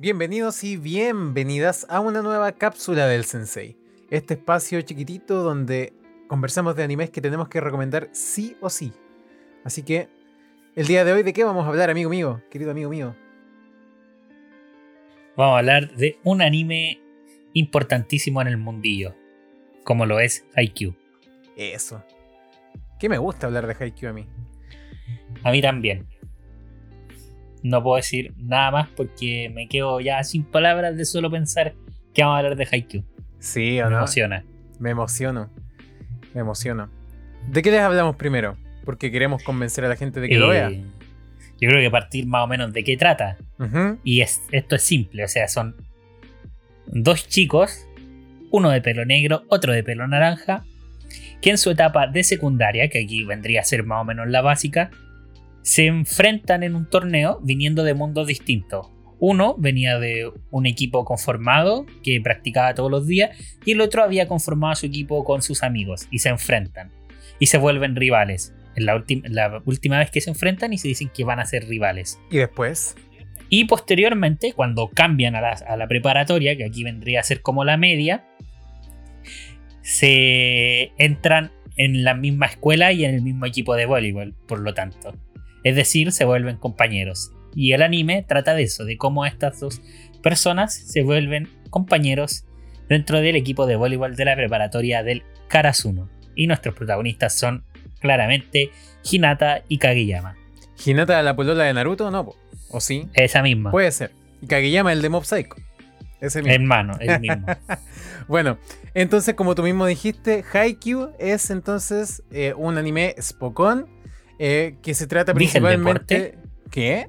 Bienvenidos y bienvenidas a una nueva cápsula del Sensei. Este espacio chiquitito donde conversamos de animes que tenemos que recomendar sí o sí. Así que, el día de hoy, ¿de qué vamos a hablar, amigo mío? Querido amigo mío. Vamos a hablar de un anime importantísimo en el mundillo, como lo es Haikyuu. Eso. ¿Qué me gusta hablar de Haikyuu a mí? A mí también. No puedo decir nada más porque me quedo ya sin palabras de solo pensar que vamos a hablar de Haikyuu. Sí, ¿o Me no? emociona. Me emociono. Me emociono. ¿De qué les hablamos primero? Porque queremos convencer a la gente de que lo Eh, vea. Yo creo que partir más o menos de qué trata. Y es, esto es simple, o sea, son dos chicos, uno de pelo negro, otro de pelo naranja, que en su etapa de secundaria, que aquí vendría a ser más o menos la básica, se enfrentan en un torneo viniendo de mundos distintos. Uno venía de un equipo conformado que practicaba todos los días y el otro había conformado su equipo con sus amigos y se enfrentan y se vuelven rivales. La, ulti- la última vez que se enfrentan y se dicen que van a ser rivales. Y después. Y posteriormente, cuando cambian a la, a la preparatoria, que aquí vendría a ser como la media, se entran en la misma escuela y en el mismo equipo de voleibol, por lo tanto. Es decir, se vuelven compañeros. Y el anime trata de eso, de cómo estas dos personas se vuelven compañeros dentro del equipo de voleibol de la preparatoria del Karasuno. Y nuestros protagonistas son claramente Hinata y Kageyama. ¿Hinata la polola de Naruto? No, po. ¿O sí? Esa misma. Puede ser. Y Kageyama, el de Mob Psycho. Ese mismo. Hermano, el mismo. Bueno, entonces, como tú mismo dijiste, Haikyuu es entonces eh, un anime Spokon eh, que se trata ¿Dije el principalmente. ¿Qué?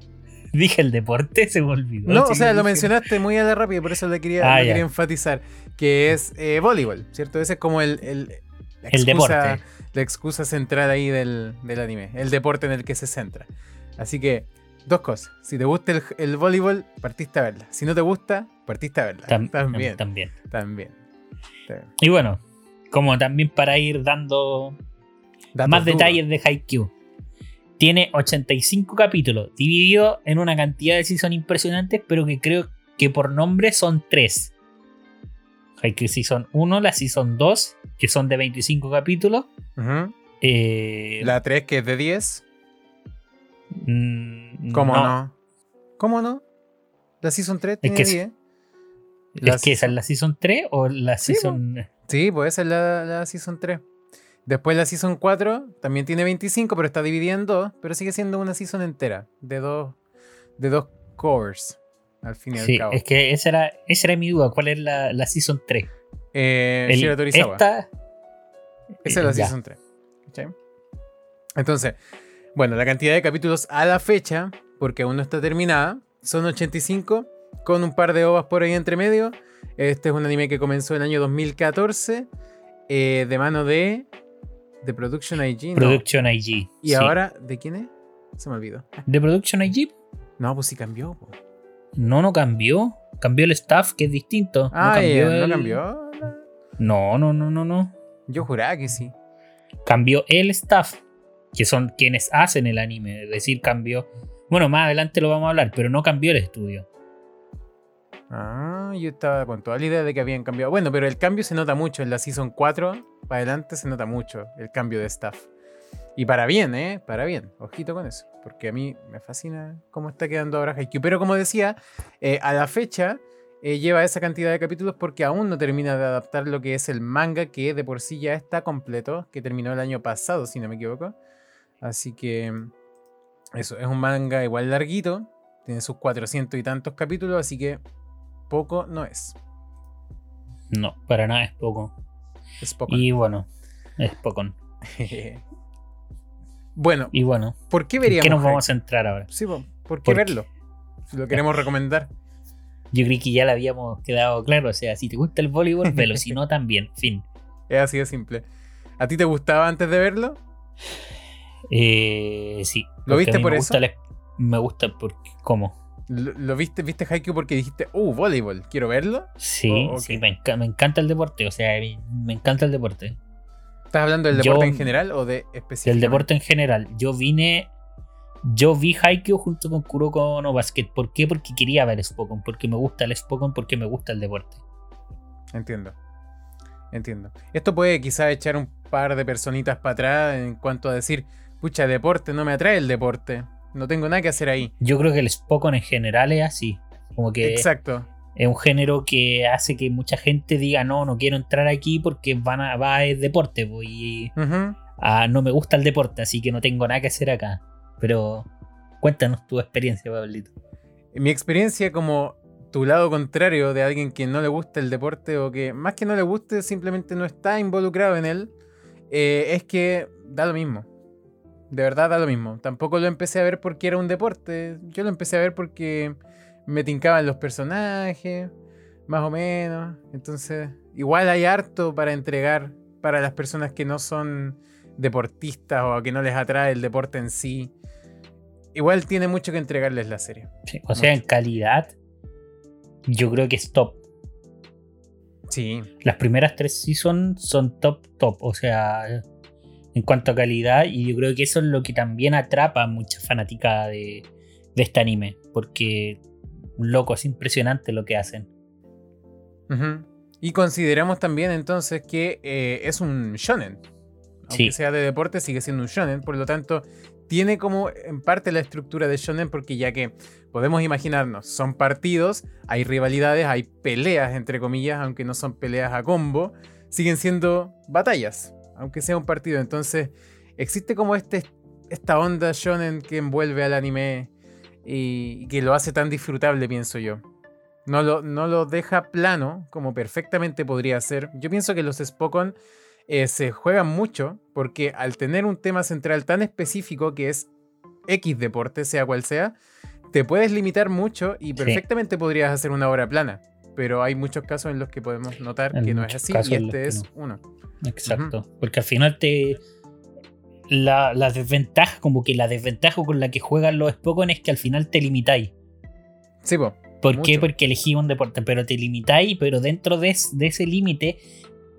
Dije el deporte, se me olvidó. No, o sea, lo mencionaste muy a la rápida, por eso le quería, Ah, quería enfatizar. Que es eh, voleibol, ¿cierto? Ese es como el. el la El deporte. La excusa central ahí del, del anime. El deporte en el que se centra. Así que, dos cosas. Si te gusta el, el voleibol, partiste a verla. Si no te gusta, partiste a verla. Tam- también. también. También. También. Y bueno, como también para ir dando Datos más duros. detalles de Haikyuu. Tiene 85 capítulos, dividido en una cantidad de season impresionantes, pero que creo que por nombre son 3. Haikyuu Season 1, la Season 2, que son de 25 capítulos. Ujú. eh, La 3 que es de 10. mm, ¿Cómo no? ¿Cómo no? La Season 3 tiene que 10. ¿Es La que esa es la Season 3 o la Sí, Season.? Sí, pues esa es la, la Season 3. Después la Season 4 también tiene 25, pero está dividida en dos. Pero sigue siendo una Season entera. De dos, de dos covers. Al fin y al cabo. es que esa era, esa era mi duda. ¿Cuál es la, la Season 3? Eh, El- Shira Torizawa. esta. Esa es la ya. Season 3. ¿cachai? Entonces, bueno, la cantidad de capítulos a la fecha, porque aún no está terminada, son 85, con un par de ovas por ahí entre medio. Este es un anime que comenzó en el año 2014, eh, de mano de. De Production IG. ¿no? Production IG. Y sí. ahora, ¿de quién es? Se me olvidó. ¿De Production IG? No, pues sí cambió. po. No, no cambió. Cambió el staff, que es distinto. Ah, no cambió. ya, ¿no cambió? No, no, no, no, no. Yo juraba que sí. Cambió el staff, que son quienes hacen el anime. Es decir, cambió. Bueno, más adelante lo vamos a hablar, pero no cambió el estudio. Ah, yo estaba con toda la idea de que habían cambiado. Bueno, pero el cambio se nota mucho. En la Season 4 para adelante se nota mucho el cambio de staff. Y para bien, ¿eh? Para bien. Ojito con eso. Porque a mí me fascina cómo está quedando ahora Haikyuu. Pero como decía, eh, a la fecha eh, lleva esa cantidad de capítulos porque aún no termina de adaptar lo que es el manga que de por sí ya está completo. Que terminó el año pasado, si no me equivoco. Así que... Eso, es un manga igual larguito. Tiene sus 400 y tantos capítulos, así que poco no es. No, para nada es poco. Es poco. Y bueno, es poco. bueno, Y bueno, ¿por qué ¿en veríamos? qué nos vamos a centrar ahora? Sí, po, ¿por qué ¿Por qué? verlo? Si lo queremos recomendar. Yo creí que ya lo habíamos quedado claro. O sea, si te gusta el voleibol, velo. si no, también. Fin. Es así de simple. ¿A ti te gustaba antes de verlo? Eh, sí. ¿Lo viste a mí por me eso? Gusta la- me gusta porque. ¿Cómo? ¿Lo, lo viste, viste Haikyuu porque dijiste, uh, voleibol, quiero verlo? Sí, Oh, sí, me, enca- me encanta el deporte. O sea, me, encanta el deporte. ¿Estás hablando del Yo- deporte en general o de específicamente? Del deporte en general. Yo vine yo vi Haikyuu junto con Kuroko no Basket. ¿Por qué? Porque quería ver Spokon, porque me gusta el Spokon, porque me gusta el deporte. Entiendo. Entiendo. Esto puede quizás echar un par de personitas para atrás en cuanto a decir, pucha, deporte, no me atrae el deporte. No tengo nada que hacer ahí. Yo creo que el Spokon en general es así. Como que Exacto. es un género que hace que mucha gente diga, no, no quiero entrar aquí porque van a, va el deporte. pues, y no me gusta el deporte, así que no tengo nada que hacer acá. Pero cuéntanos tu experiencia, Pablito. Mi experiencia como tu lado contrario de alguien que no le gusta el deporte o que más que no le guste simplemente no está involucrado en él, eh, es que da lo mismo. De verdad da lo mismo. Tampoco lo empecé a ver porque era un deporte. Yo lo empecé a ver porque me tincaban los personajes, más o menos. Entonces, igual hay harto para entregar para las personas que no son deportistas o a que no les atrae el deporte en sí. Igual tiene mucho que entregarles la serie. Sí, O sea, en calidad, yo creo que es top. Sí, Las primeras tres seasons son top, top. O sea, en cuanto a calidad, y yo creo que eso es lo que también atrapa a mucha fanática de, de este anime. Porque, loco, es impresionante lo que hacen. Y consideramos también entonces que eh, es un shonen. Aunque Sí. sea de deporte, sigue siendo un shonen. Por lo tanto, tiene como en parte la estructura de shonen porque ya que podemos imaginarnos, son partidos, hay rivalidades, hay peleas, entre comillas, aunque no son peleas a combo, siguen siendo batallas, aunque sea un partido. Entonces, existe como este, esta onda shonen que envuelve al anime y que lo hace tan disfrutable, pienso yo. No lo, no lo deja plano, como perfectamente podría ser. Yo pienso que los Spokon eh, se juegan mucho porque al tener un tema central tan específico que es X deporte, sea cual sea, te puedes limitar mucho y perfectamente podrías hacer una obra plana. Pero hay muchos casos en los que podemos notar En que no es así y este es no. uno. Exacto. Porque al final te. La, la desventaja, como que la desventaja con la que juegan los Spokon es que al final te limitáis. Sí, po. ¿Por qué? Porque elegí un deporte, pero te limitáis, pero dentro de ese límite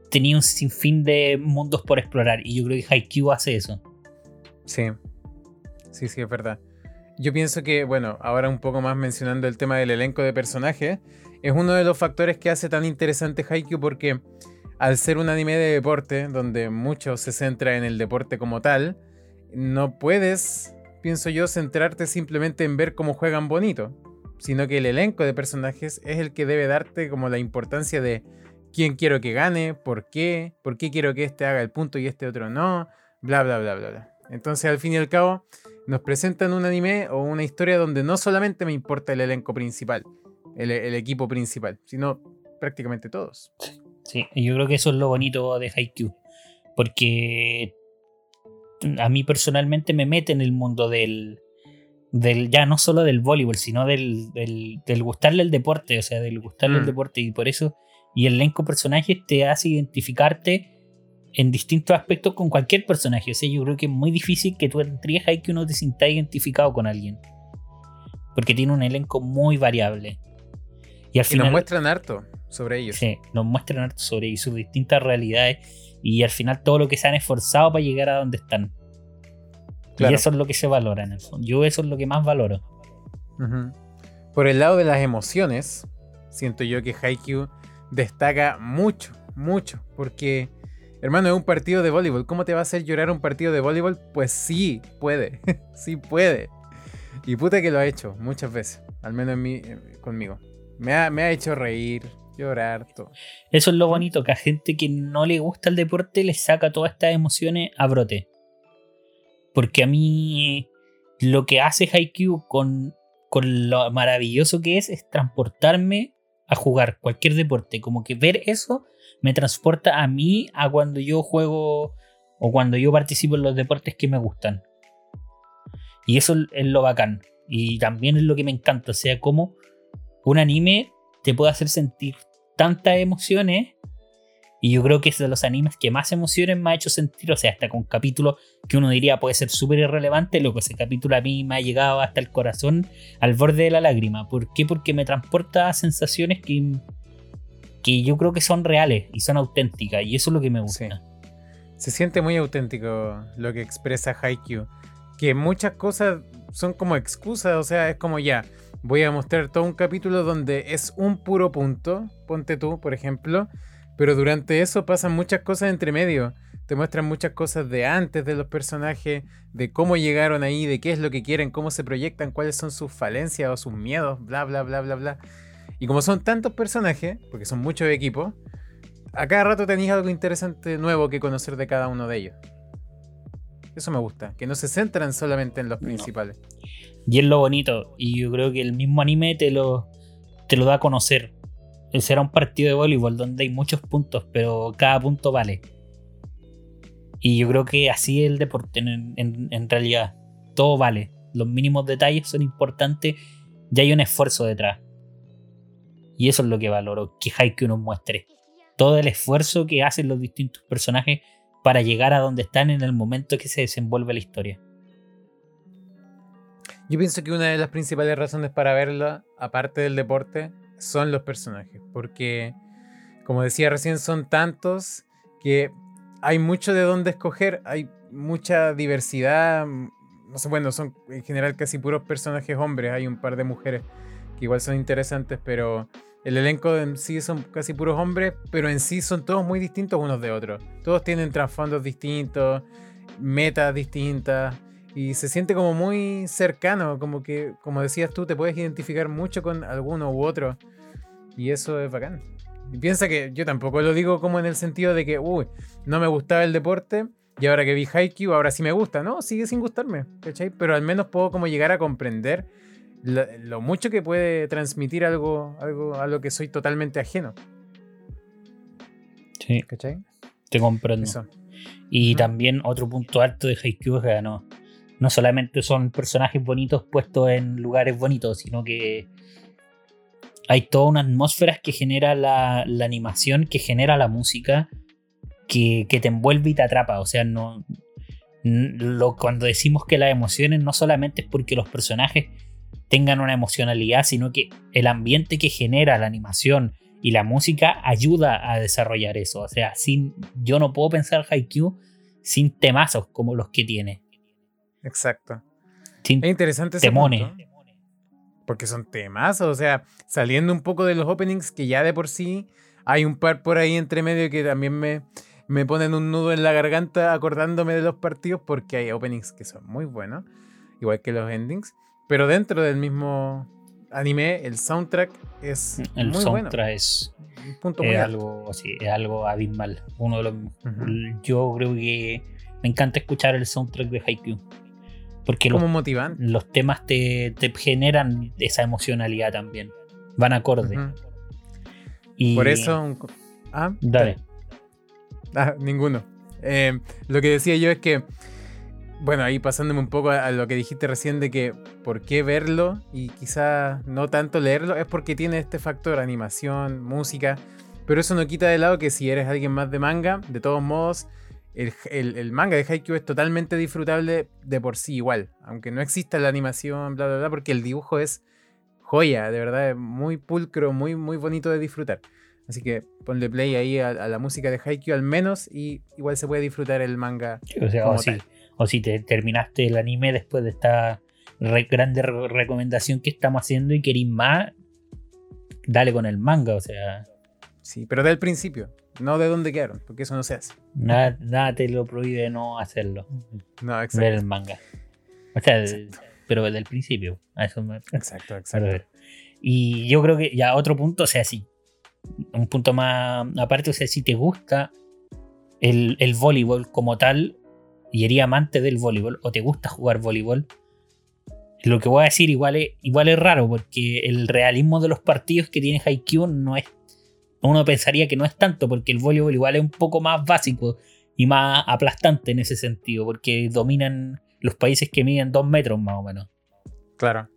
tenía un sinfín de mundos por explorar. Y yo creo que Haikyuu hace eso. Sí. Sí, sí, es verdad. Yo pienso que, bueno, ahora un poco más mencionando el tema del elenco de personajes, es uno de los factores que hace tan interesante Haikyuu porque al ser un anime de deporte, donde mucho se centra en el deporte como tal, no puedes, pienso yo, centrarte simplemente en ver cómo juegan bonito, sino que el elenco de personajes es el que debe darte como la importancia de quién quiero que gane, por qué, por qué quiero que este haga el punto y este otro no, bla, bla, bla, bla, bla. Entonces, al fin y al cabo, nos presentan un anime o una historia donde no solamente me importa el elenco principal, el, el equipo principal, sino prácticamente todos. Sí, yo creo que eso es lo bonito de Haikyuu. Porque a mí personalmente me mete en el mundo del, del ya no solo del voleibol, sino del, del, del gustarle el deporte, o sea, del gustarle el Mm. deporte. Y por eso, y el elenco de personajes te hace identificarte en distintos aspectos con cualquier personaje. O sea, yo creo que es muy difícil que tú entres que uno te sienta identificado con alguien. Porque tiene un elenco muy variable. Y al Y final. nos muestran harto sobre ellos. Sí, nos muestran harto sobre y sus distintas realidades y al final todo lo que se han esforzado para llegar a donde están. Claro. Y eso es lo que se valora en el fondo. Yo eso es lo que más valoro. Por el lado de las emociones, siento yo que Haikyuu destaca mucho, mucho, porque, hermano, es un partido de voleibol. ¿Cómo te va a hacer llorar un partido de voleibol? Pues sí, puede, sí puede. Y puta que lo ha hecho muchas veces, al menos en mí, eh, conmigo. Me ha, me ha hecho reír, llorar, todo. Eso es lo bonito, que a gente que no le gusta el deporte le saca todas estas emociones a brote. Porque a mí lo que hace Haikyuu con, con lo maravilloso que es es transportarme a jugar cualquier deporte. Como que ver eso me transporta a mí a cuando yo juego o cuando yo participo en los deportes que me gustan. Y eso es lo bacán. Y también es lo que me encanta. Sea, como un anime te puede hacer sentir tantas emociones. Y yo creo que es de los animes que más emociones me ha hecho sentir. O sea, hasta con capítulos que uno diría puede ser súper irrelevante. Lo que ese capítulo a mí me ha llegado hasta el corazón, al borde de la lágrima. ¿Por qué? Porque me transporta a sensaciones que, que yo creo que son reales y son auténticas. Y eso es lo que me gusta. Se siente muy auténtico lo que expresa Haikyuu. Que muchas cosas son como excusas, o sea, es como ya, voy a mostrar todo un capítulo donde es un puro punto, ponte tú, por ejemplo, pero durante eso pasan muchas cosas entre medio. Te muestran muchas cosas de antes de los personajes, de cómo llegaron ahí, de qué es lo que quieren, cómo se proyectan, cuáles son sus falencias o sus miedos, bla, bla, bla, bla, bla. Y como son tantos personajes, porque son muchos equipos, a cada rato tenéis algo interesante nuevo que conocer de cada uno de ellos. Eso me gusta, que no se centran solamente en los principales. Y es lo bonito, y yo creo que el mismo anime te lo, te lo da a conocer. Será un partido de voleibol donde hay muchos puntos, pero cada punto vale. Y yo creo que así es el deporte, en, realidad. Todo vale. Los mínimos detalles son importantes y hay un esfuerzo detrás. Y eso es lo que valoro, que Haikyuu nos muestre. Todo el esfuerzo que hacen los distintos personajes para llegar a donde están en el momento que se desenvuelve la historia. Yo pienso que una de las principales razones para verlo, aparte del deporte, son los personajes. Porque, como decía recién, son tantos que hay mucho de dónde escoger, hay mucha diversidad. No sé, bueno, son en general casi puros personajes hombres, hay un par de mujeres que igual son interesantes, pero el elenco en sí son casi puros hombres, pero en sí son todos muy distintos unos de otros. Todos tienen trasfondos distintos, metas distintas, y se siente como muy cercano, como que, como decías tú, te puedes identificar mucho con alguno u otro, y eso es bacán. Y piensa que yo tampoco lo digo como en el sentido de que, uy, no me gustaba el deporte y ahora que vi Haikyuu, ahora sí me gusta. No, sigue sin gustarme, ¿cachai? Pero al menos puedo como llegar a comprender lo, mucho que puede transmitir algo, algo a lo que soy totalmente ajeno. Sí. ¿Cachai? Te comprendo. Y también otro punto alto de Haikyuu es que no, no solamente son personajes bonitos puestos en lugares bonitos, sino que hay toda una atmósfera que genera la, animación, que genera la música, que, te envuelve y te atrapa. O sea, no. Lo, cuando decimos que las emociones no solamente es porque los personajes tengan una emocionalidad, sino que el ambiente que genera la animación y la música ayuda a desarrollar eso. O sea, sin, yo no puedo pensar Haikyuu sin temazos como los que tiene. Exacto. es interesante ese porque son temas, o sea, saliendo un poco de los openings que ya de por sí hay un par por ahí entre medio que también me, me ponen un nudo en la garganta acordándome de los partidos porque hay openings que son muy buenos, igual que los endings, pero dentro del mismo anime el soundtrack es el muy soundtrack es, punto algo así, es algo abismal, uno de los yo creo que me encanta escuchar el soundtrack de Haikyuu. Porque los, los temas te, generan esa emocionalidad también. Van acorde. y... Por eso. Ah, dale. Ah, ninguno. Eh, lo que decía yo es que. Bueno, ahí pasándome un poco a, lo que dijiste recién de que por qué verlo y quizá no tanto leerlo, es porque tiene este factor, animación, música, pero eso no quita de lado que si eres alguien más de manga, de todos modos, el, manga de Haikyuu es totalmente disfrutable de por sí igual, aunque no exista la animación, bla, bla, bla, porque el dibujo es joya, de verdad, es muy pulcro, muy, muy bonito de disfrutar. Así que ponle play ahí a, la música de Haikyuu al menos y igual se puede disfrutar el manga. o, si, te terminaste el anime después de esta grande recomendación que estamos haciendo y querís más, dale con el manga, o sea. Sí, pero del principio. No de dónde quedaron, porque eso no se hace. Nada, te lo prohíbe no hacerlo. No, exacto. Ver el manga. O sea, pero desde el principio. exacto, exacto. Y yo creo que ya otro punto, o sea, sí. Un punto más aparte, o sea, si te gusta el, el voleibol como tal, y eres amante del voleibol, o te gusta jugar voleibol, lo que voy a decir igual es, igual es raro, porque el realismo de los partidos que tiene Haikyuu no es uno pensaría que no es tanto, porque el voleibol igual es un poco más básico y más aplastante en ese sentido, porque dominan los países que miden dos metros más o menos. Claro.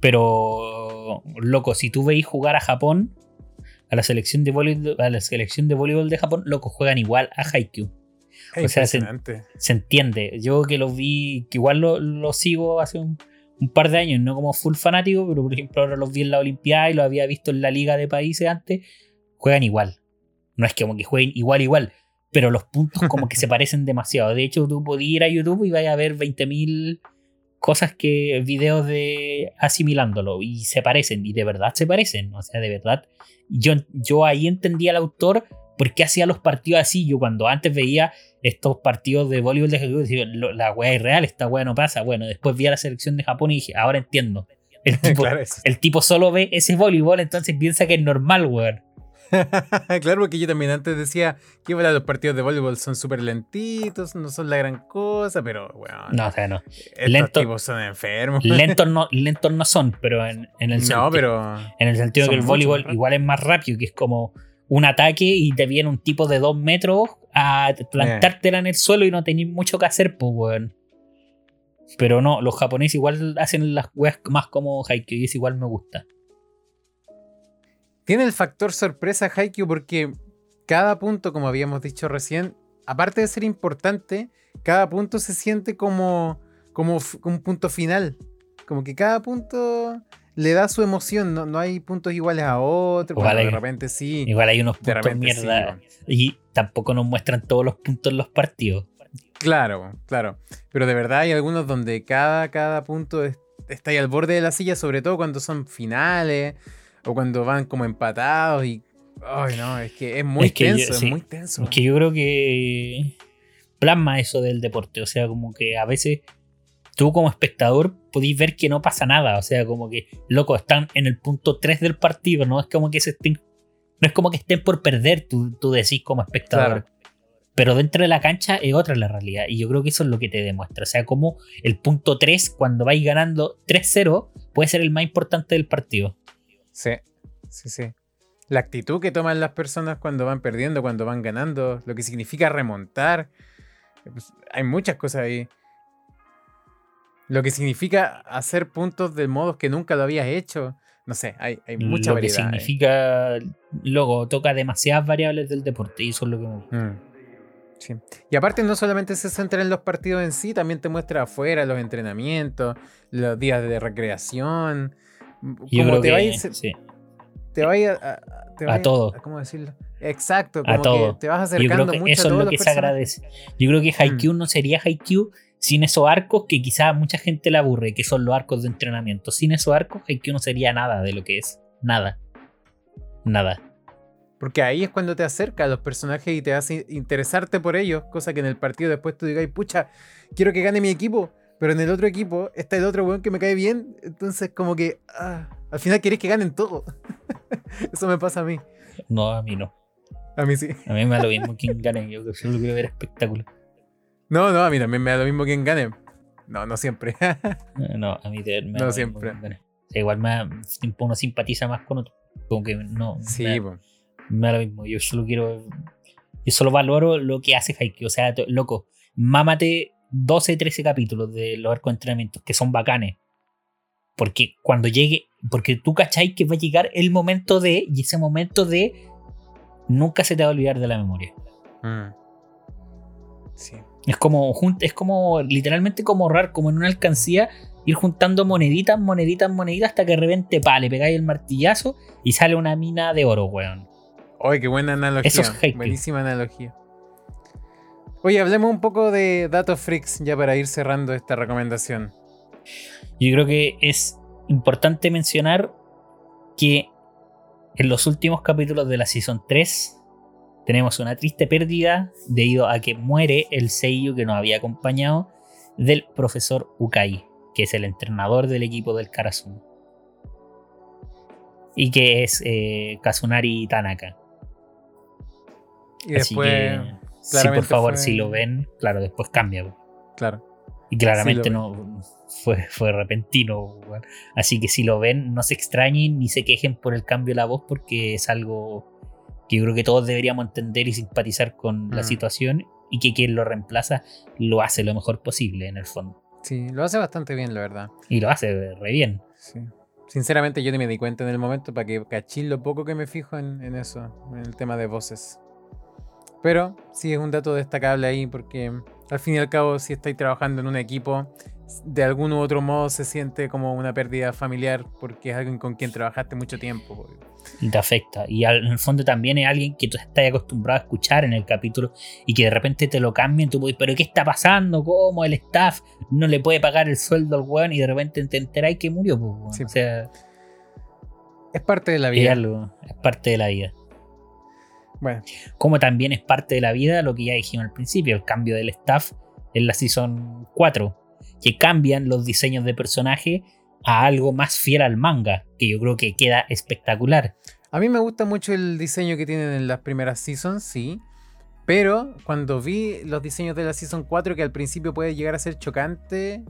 Pero, loco, si tú veis jugar a Japón, a la selección de voleibol, a la selección de voleibol de Japón, loco, juegan igual a Haikyuu. O sea, se, entiende. Yo que lo vi, que igual lo, sigo hace un, un, par de años, no como full fanático, pero por ejemplo ahora los vi en la Olimpiada y lo había visto en la Liga de Países antes juegan igual. No es que como que jueguen igual, igual, pero los puntos como que se parecen demasiado. De hecho, tú podías ir a YouTube y vayas a ver 20.000 cosas que videos de asimilándolo y se parecen y de verdad se parecen, o sea, de verdad yo, yo ahí entendía al autor por qué hacía los partidos así, yo cuando antes veía estos partidos de voleibol de Japón, la weá es real, esta weá no pasa, bueno, después vi a la selección de Japón y dije, ahora entiendo. El tipo, el tipo solo ve ese voleibol, entonces piensa que es normal, weón. claro, porque yo también antes decía que los partidos de voleibol son súper lentitos, no son la gran cosa, pero bueno. No, o sea, no. Estos tipos son enfermos. Lentos no, lentos no son, pero en, en el sentido. pero. En el sentido que el voleibol igual es más rápido, que es como un ataque y te viene un tipo de dos metros a plantártela en el suelo y no tenés mucho que hacer, pues, weón. Pero no, los japoneses igual hacen las weas más como Haikyuu y eso igual me gusta. Tiene el factor sorpresa Haikyuu porque cada punto, como habíamos dicho recién, aparte de ser importante, cada punto se siente como, como un punto final. Como que cada punto le da su emoción, no, no hay puntos iguales a otros. de repente sí. Igual hay unos puntos mierda. y tampoco nos muestran todos los puntos en los partidos. Claro, claro. Pero de verdad hay algunos donde cada, cada punto está ahí al borde de la silla, sobre todo cuando son finales o cuando van como empatados y. Ay, no, es que es muy tenso, es muy tenso. Es que yo creo que plasma eso del deporte. O sea, como que a veces tú como espectador podéis ver que no pasa nada. O sea, como que, loco, están en el punto 3 del partido, ¿no? Es como que se estén. No es como que estén por perder, tú, tú decís como espectador. Pero dentro de la cancha es otra la realidad. Y yo creo que eso es lo que te demuestra. O sea, como el punto 3, cuando vais ganando 3-0, puede ser el más importante del partido. Sí, sí, sí. La actitud que toman las personas cuando van perdiendo, cuando van ganando, lo que significa remontar. Pues, hay muchas cosas ahí. Lo que significa hacer puntos de modos que nunca lo habías hecho. No sé, hay, hay mucha lo variedad. Lo que significa, luego, toca demasiadas variables del deporte y eso es lo que me gusta. Mm, sí. Y aparte no solamente se centra en los partidos en sí, también te muestra afuera los entrenamientos, los días de recreación, yo creo te que, sí. te vaya a, a, todo. ¿Cómo decirlo? Exacto, como a todo. que te vas acercando mucho eso es lo que se agradece. Yo creo que mm. Haikyuu no sería Haikyuu sin esos arcos que quizá mucha gente le aburre, que son los arcos de entrenamiento. Sin esos arcos, Haikyuu no sería nada de lo que es. Nada. Nada. Porque ahí es cuando te acerca a los personajes y te hace interesarte por ellos, cosa que en el partido después tú digas, pucha, quiero que gane mi equipo. Pero en el otro equipo está el otro weón que me cae bien. Entonces, como que ah, al final querés que ganen todo. Eso me pasa a mí. No, a mí no. A mí sí. A mí me da lo mismo quien gane. Yo solo quiero ver espectáculo. No, no, a mí también me da lo mismo quien gane. No, no siempre. no, a mí me da No siempre. igual me uno simpatiza más con otro. Como que no. Sí, me, da, me da lo mismo. Yo solo quiero. Yo solo valoro lo que hace Haikyuu. O sea, loco, mámate 12, 13 capítulos de los arcos de entrenamiento que son bacanes. Porque cuando llegue, porque tú cacháis que va a llegar el momento de, y ese momento de nunca se te va a olvidar de la memoria. Mm. Sí. Es como, es como literalmente como ahorrar, como en una alcancía, ir juntando moneditas, moneditas, moneditas, hasta que de repente, pa, le pegáis el martillazo y sale una mina de oro, weón. Oye, qué buena analogía. Eso es Buenísima analogía. Oye, hablemos un poco de Datos Freaks ya para ir cerrando esta recomendación. Yo creo que es importante mencionar que en los últimos capítulos de la Season 3 tenemos una triste pérdida debido a que muere el Seiyu que nos había acompañado del profesor Ukai, que es el entrenador del equipo del Karasuno. Y que es eh, Kazunari Tanaka. Y después Sí, por favor, si lo ven, claro, después cambia. Claro. Y claramente no fue, fue repentino. Así que si lo ven, no se extrañen ni se quejen por el cambio de la voz porque es algo que yo creo que todos deberíamos entender y simpatizar con la mm. situación y que quien lo reemplaza lo hace lo mejor posible en el fondo. Sí, lo hace bastante bien, la verdad. Y lo hace re bien. Sí. Sinceramente yo ni me di cuenta en el momento para que cachín lo poco que me fijo en, en eso, en el tema de voces. Pero sí es un dato destacable ahí porque al fin y al cabo si estáis trabajando en un equipo de algún u otro modo se siente como una pérdida familiar porque es alguien con quien trabajaste mucho tiempo. Y te afecta. Y al- en el fondo también es alguien que tú estás acostumbrado a escuchar en el capítulo y que de repente te lo cambian. Tú puedes, pero ¿qué está pasando? ¿Cómo el staff no le puede pagar el sueldo al weón? Y de repente te enteráis que murió. pues. Sí. O sea, Es parte de la es, vida. algo, es parte de la vida. Bueno, Como también es parte de la vida lo que ya dijimos al principio, el cambio del staff en la Season 4, que cambian los diseños de personaje a algo más fiel al manga, que yo creo que queda espectacular. a mí me gusta mucho el diseño que tienen en las primeras seasons, sí. Pero cuando vi los diseños de la Season 4, que al principio puede llegar a ser chocante.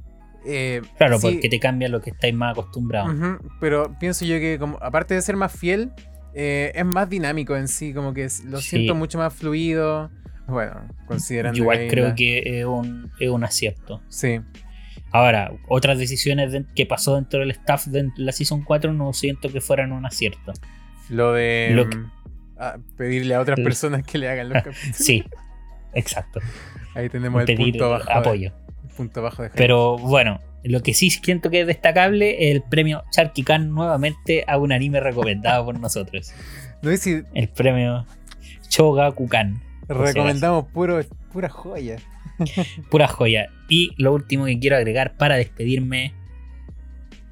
eh, Claro, sí, porque te cambia lo que estáis más acostumbrados. Ujú, pero pienso yo que como, aparte de ser más fiel, eh, es más dinámico en sí, como que lo Sí. siento mucho más fluido. Bueno, considerando igual que creo la- que es un, es un acierto. Sí, Ahora, otras decisiones de- que pasó dentro del staff de la Season 4 no siento que fueran un acierto. lo de Lo que- mm, ah, pedirle a otras Lo- personas que le hagan los capítulos. Sí, exacto. Ahí tenemos el Pedir punto bajo. apoyo. el punto bajo de Pero bueno, lo que sí siento que es destacable es el premio Sharky Khan nuevamente a un anime recomendado por nosotros. No si El premio Chogakukan. recomendamos puro, pura joya. Pura joya. Y lo último que quiero agregar para despedirme.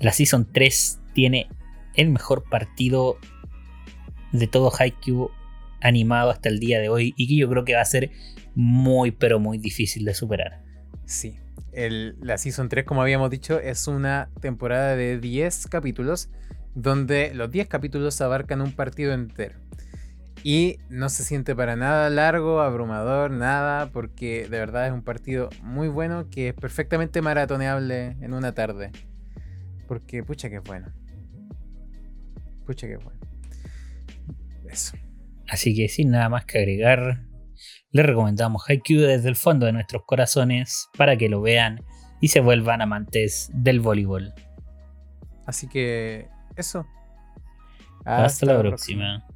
La Season 3 tiene el mejor partido de todo Haikyuu animado hasta el día de hoy y que yo creo que va a ser muy pero muy difícil de superar. Sí. La Season 3, como habíamos dicho, es una temporada de 10 capítulos donde los 10 capítulos abarcan un partido entero. Y no se siente para nada largo, abrumador, nada, porque de verdad es un partido muy bueno que es perfectamente maratoneable en una tarde. Porque pucha que es bueno. Pucha que es bueno. Eso. Así que sin nada más que agregar, les recomendamos Haikyuu desde el fondo de nuestros corazones para que lo vean y se vuelvan amantes del voleibol. Así que eso. Hasta, la próxima.